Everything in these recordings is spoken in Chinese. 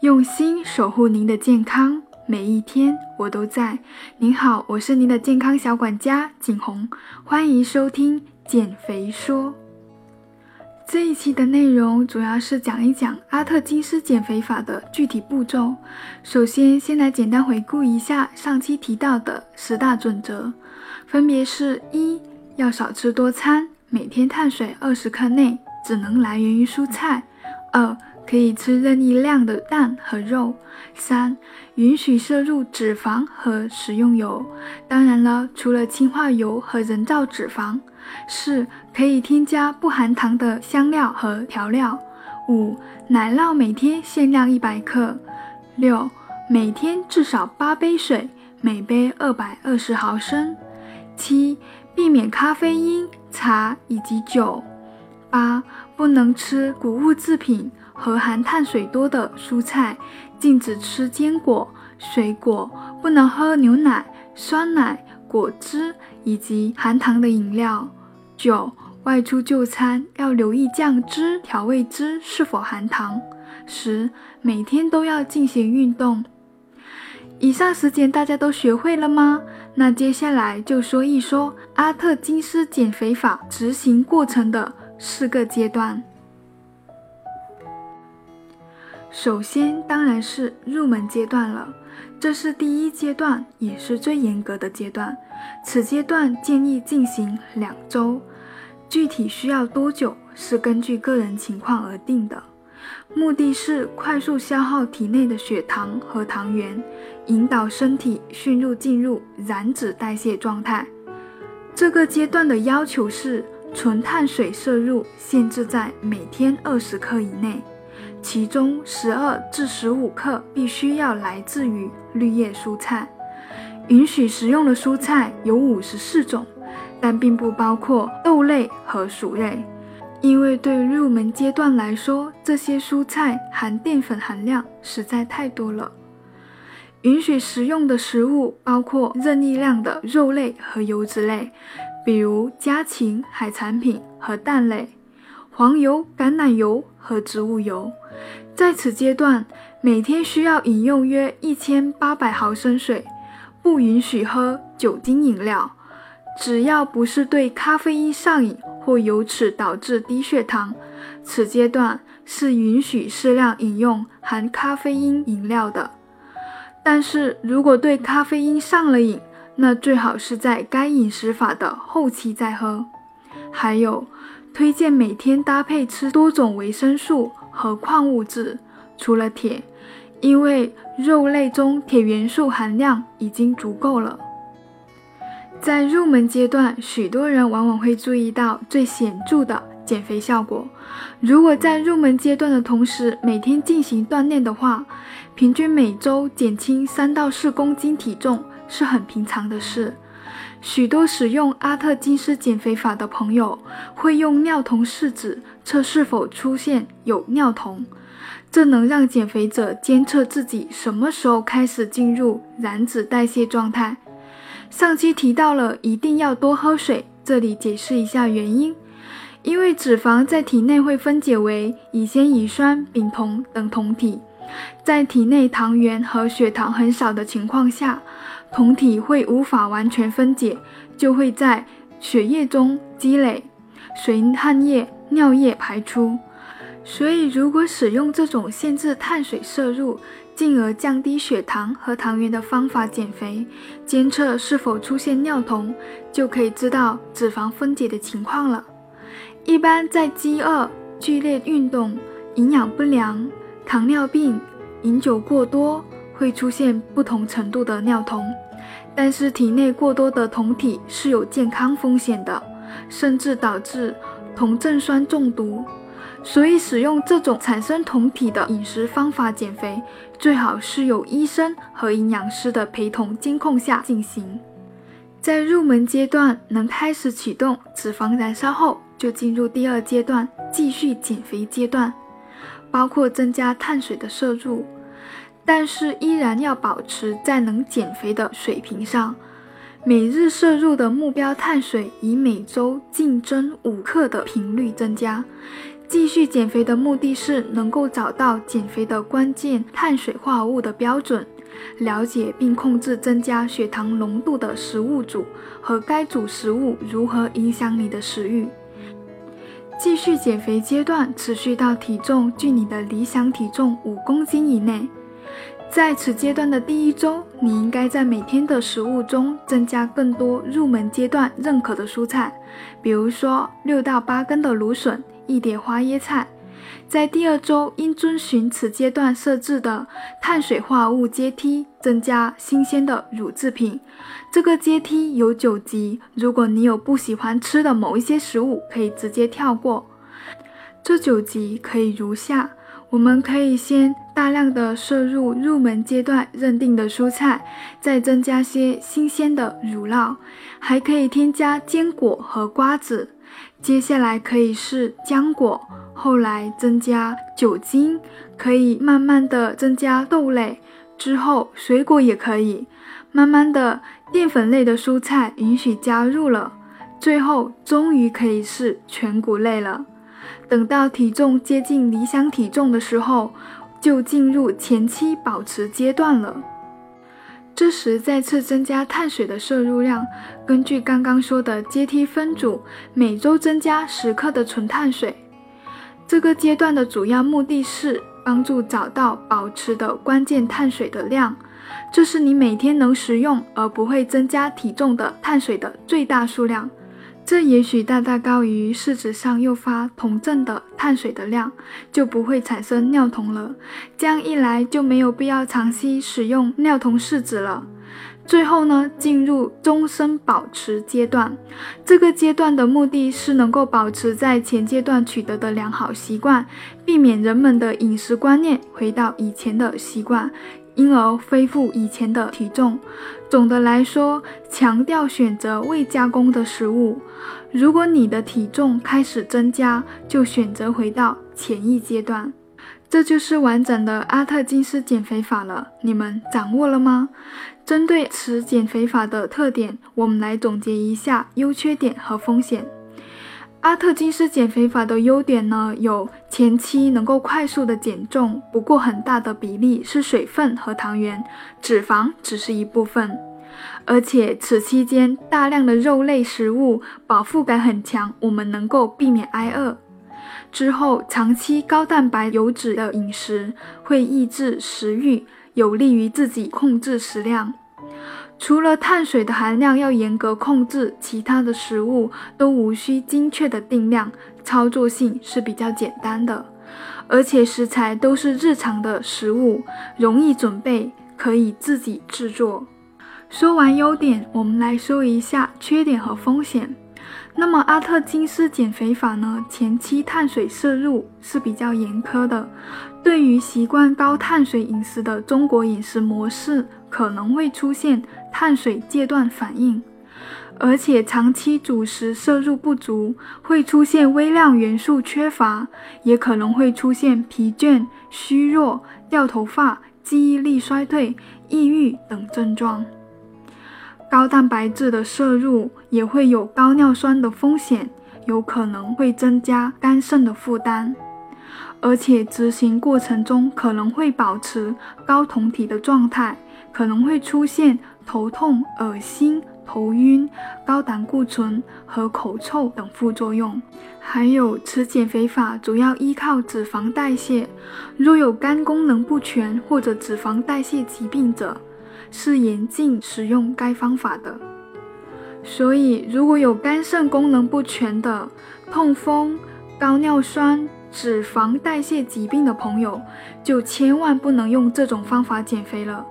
用心守护您的健康，每一天我都在。您好，我是您的健康小管家景红，欢迎收听减肥说。这一期的内容主要是讲一讲阿特金斯减肥法的具体步骤。首先，先来简单回顾一下上期提到的十大准则，分别是：一要少吃多餐，每天碳水二十克内只能来源于蔬菜；二可以吃任意量的蛋和肉；三允许摄入脂肪和食用油，当然了，除了氢化油和人造脂肪。四可以添加不含糖的香料和调料。五奶酪每天限量一百克。六每天至少八杯水，每杯二百二十毫升。七避免咖啡因、茶以及酒。八不能吃谷物制品和含碳水多的蔬菜，禁止吃坚果、水果，不能喝牛奶、酸奶、果汁以及含糖的饮料。九、外出就餐要留意酱汁、调味汁是否含糖。十、每天都要进行运动。以上十点大家都学会了吗？那接下来就说一说阿特金斯减肥法执行过程的四个阶段。首先当然是入门阶段了，这是第一阶段，也是最严格的阶段。此阶段建议进行两周，具体需要多久是根据个人情况而定的。目的是快速消耗体内的血糖和糖原，引导身体迅速进入燃脂代谢状态。这个阶段的要求是纯碳水摄入限制在每天二十克以内，其中十二至十五克必须要来自于绿叶蔬菜。允许食用的蔬菜有五十四种，但并不包括豆类和薯类，因为对入门阶段来说，这些蔬菜含淀粉含量实在太多了。允许食用的食物包括任意量的肉类和油脂类，比如家禽、海产品和蛋类，黄油、橄榄油和植物油。在此阶段，每天需要饮用约一千八百毫升水。不允许喝酒精饮料，只要不是对咖啡因上瘾或由此导致低血糖，此阶段是允许适量饮用含咖啡因饮料的。但是如果对咖啡因上了瘾，那最好是在该饮食法的后期再喝。还有，推荐每天搭配吃多种维生素和矿物质，除了铁。因为肉类中铁元素含量已经足够了。在入门阶段，许多人往往会注意到最显著的减肥效果。如果在入门阶段的同时每天进行锻炼的话，平均每周减轻三到四公斤体重是很平常的事。许多使用阿特金斯减肥法的朋友会用尿酮试纸测是否出现有尿酮。这能让减肥者监测自己什么时候开始进入燃脂代谢状态。上期提到了一定要多喝水，这里解释一下原因。因为脂肪在体内会分解为乙酰乙酸丙酮等酮体，在体内糖原和血糖很少的情况下，酮体会无法完全分解，就会在血液中积累，随汗液、尿液排出。所以，如果使用这种限制碳水摄入，进而降低血糖和糖原的方法减肥，监测是否出现尿酮，就可以知道脂肪分解的情况了。一般在饥饿、剧烈运动、营养不良、糖尿病、饮酒过多，会出现不同程度的尿酮。但是，体内过多的酮体是有健康风险的，甚至导致酮症酸中毒。所以，使用这种产生酮体的饮食方法减肥，最好是有医生和营养师的陪同监控下进行。在入门阶段能开始启动脂肪燃烧后，就进入第二阶段，继续减肥阶段，包括增加碳水的摄入，但是依然要保持在能减肥的水平上。每日摄入的目标碳水以每周净增五克的频率增加。继续减肥的目的是能够找到减肥的关键碳水化合物的标准，了解并控制增加血糖浓度的食物组和该组食物如何影响你的食欲。继续减肥阶段持续到体重距你的理想体重五公斤以内。在此阶段的第一周，你应该在每天的食物中增加更多入门阶段认可的蔬菜，比如说六到八根的芦笋，一碟花椰菜。在第二周，应遵循此阶段设置的碳水化合物阶梯，增加新鲜的乳制品。这个阶梯有九级，如果你有不喜欢吃的某一些食物，可以直接跳过。这九级可以如下。我们可以先大量的摄入入门阶段认定的蔬菜，再增加些新鲜的乳酪，还可以添加坚果和瓜子。接下来可以是浆果，后来增加酒精，可以慢慢的增加豆类，之后水果也可以，慢慢的淀粉类的蔬菜允许加入了，最后终于可以是全谷类了。等到体重接近理想体重的时候，就进入前期保持阶段了。这时再次增加碳水的摄入量，根据刚刚说的阶梯分组，每周增加十克的纯碳水。这个阶段的主要目的是帮助找到保持的关键碳水的量，这是你每天能食用而不会增加体重的碳水的最大数量。这也许大大高于试纸上诱发酮症的碳水的量，就不会产生尿酮了。这样一来就没有必要长期使用尿酮试纸了。最后呢，进入终身保持阶段。这个阶段的目的是能够保持在前阶段取得的良好习惯，避免人们的饮食观念回到以前的习惯。因而恢复以前的体重。总的来说，强调选择未加工的食物。如果你的体重开始增加，就选择回到前一阶段。这就是完整的阿特金斯减肥法了。你们掌握了吗？针对此减肥法的特点，我们来总结一下优缺点和风险。阿特金斯减肥法的优点呢，有前期能够快速的减重，不过很大的比例是水分和糖原，脂肪只是一部分，而且此期间大量的肉类食物饱腹感很强，我们能够避免挨饿。之后长期高蛋白油脂的饮食会抑制食欲，有利于自己控制食量。除了碳水的含量要严格控制，其他的食物都无需精确的定量，操作性是比较简单的，而且食材都是日常的食物，容易准备，可以自己制作。说完优点，我们来说一下缺点和风险。那么阿特金斯减肥法呢？前期碳水摄入是比较严苛的，对于习惯高碳水饮食的中国饮食模式，可能会出现碳水戒断反应，而且长期主食摄入不足，会出现微量元素缺乏，也可能会出现疲倦、虚弱、掉头发、记忆力衰退、抑郁等症状。高蛋白质的摄入也会有高尿酸的风险，有可能会增加肝肾的负担，而且执行过程中可能会保持高酮体的状态，可能会出现头痛、恶心、头晕、高胆固醇和口臭等副作用。还有，此减肥法主要依靠脂肪代谢，若有肝功能不全或者脂肪代谢疾病者。是严禁使用该方法的，所以如果有肝肾功能不全的、痛风、高尿酸、脂肪代谢疾病的朋友，就千万不能用这种方法减肥了。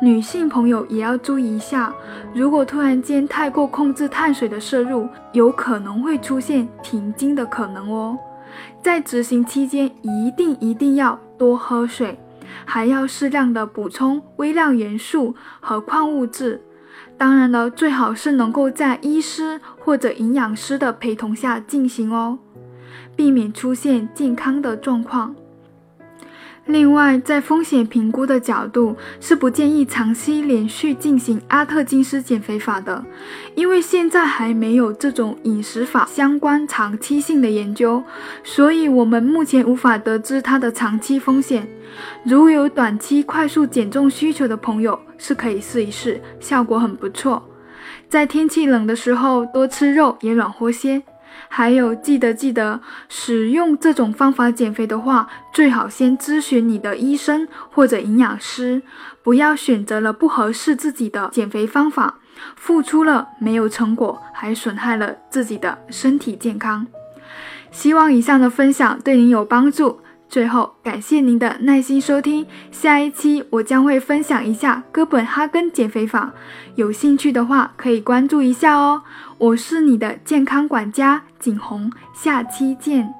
女性朋友也要注意一下，如果突然间太过控制碳水的摄入，有可能会出现停经的可能哦。在执行期间，一定一定要多喝水。还要适量的补充微量元素和矿物质，当然了，最好是能够在医师或者营养师的陪同下进行哦，避免出现健康的状况。另外，在风险评估的角度，是不建议长期连续进行阿特金斯减肥法的，因为现在还没有这种饮食法相关长期性的研究，所以我们目前无法得知它的长期风险。如有短期快速减重需求的朋友，是可以试一试，效果很不错。在天气冷的时候，多吃肉也暖和些。还有，记得记得使用这种方法减肥的话，最好先咨询你的医生或者营养师，不要选择了不合适自己的减肥方法，付出了没有成果，还损害了自己的身体健康。希望以上的分享对您有帮助。最后，感谢您的耐心收听。下一期我将会分享一下哥本哈根减肥法，有兴趣的话可以关注一下哦。我是你的健康管家景红，下期见。